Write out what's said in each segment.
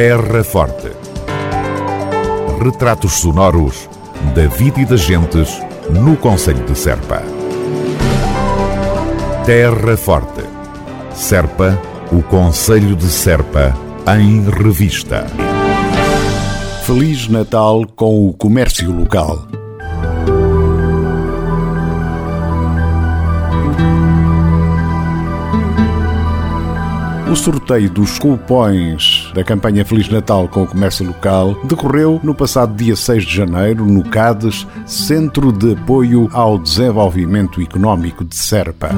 Terra Forte. Retratos sonoros da vida e das gentes no Conselho de Serpa. Terra Forte. Serpa, o Conselho de Serpa, em revista. Feliz Natal com o comércio local. O sorteio dos cupões da campanha Feliz Natal com o Comércio Local decorreu no passado dia 6 de janeiro no CADES, Centro de Apoio ao Desenvolvimento Económico de Serpa.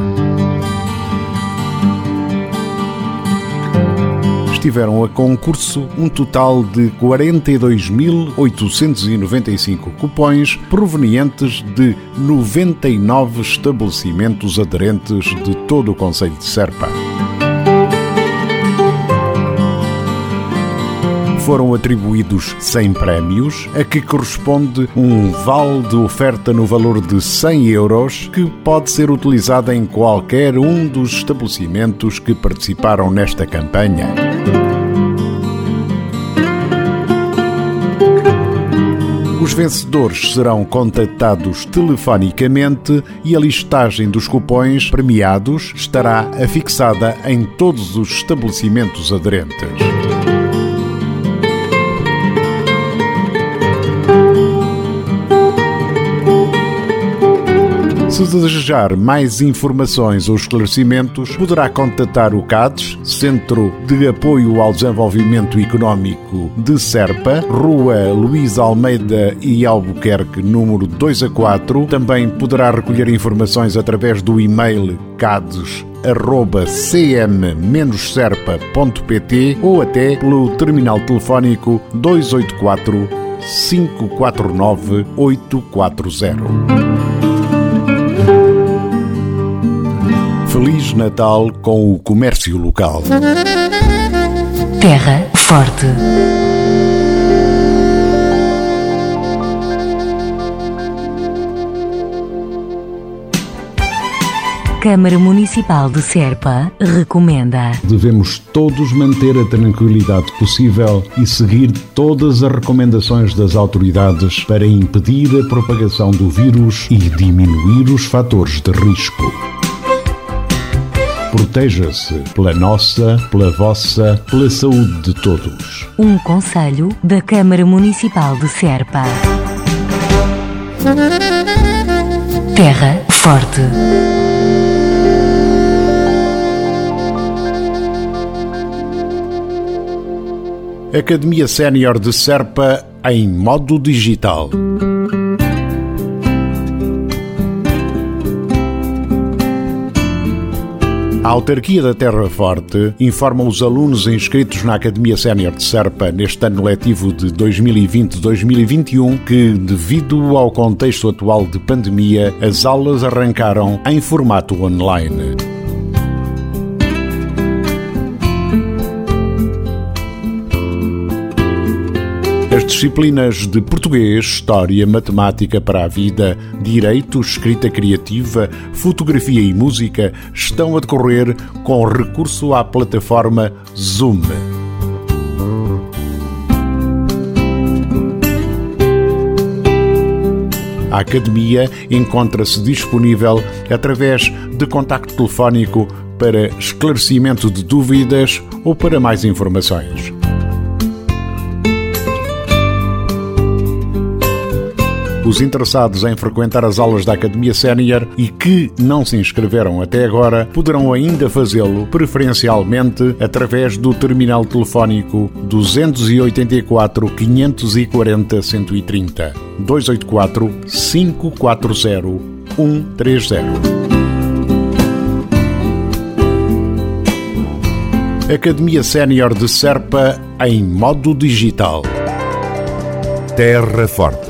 estiveram a concurso um total de 42.895 cupões provenientes de 99 estabelecimentos aderentes de todo o Conselho de Serpa. Foram atribuídos 100 prémios, a que corresponde um vale de oferta no valor de 100 euros, que pode ser utilizado em qualquer um dos estabelecimentos que participaram nesta campanha. Os vencedores serão contatados telefonicamente e a listagem dos cupões premiados estará afixada em todos os estabelecimentos aderentes. Se desejar mais informações ou esclarecimentos, poderá contatar o CADES, Centro de Apoio ao Desenvolvimento Económico de Serpa, Rua Luís Almeida e Albuquerque, número 2 a 4. Também poderá recolher informações através do e-mail cades cm-serpa.pt ou até pelo terminal telefónico 284 549 840. Natal com o comércio local. Terra Forte. Câmara Municipal de Serpa recomenda. Devemos todos manter a tranquilidade possível e seguir todas as recomendações das autoridades para impedir a propagação do vírus e diminuir os fatores de risco. Proteja-se pela nossa, pela vossa, pela saúde de todos. Um conselho da Câmara Municipal de Serpa. Terra Forte. Academia Sénior de Serpa em modo digital. A autarquia da Terra Forte informa os alunos inscritos na Academia Sénior de Serpa neste ano letivo de 2020-2021 que, devido ao contexto atual de pandemia, as aulas arrancaram em formato online. Disciplinas de português, história, matemática para a vida, direito, escrita criativa, fotografia e música estão a decorrer com recurso à plataforma Zoom. A Academia encontra-se disponível através de contacto telefónico para esclarecimento de dúvidas ou para mais informações. Os interessados em frequentar as aulas da Academia Sénior e que não se inscreveram até agora poderão ainda fazê-lo, preferencialmente através do terminal telefónico 284 540 130 284 540 130. Academia Sénior de Serpa em modo digital. Terra Forte.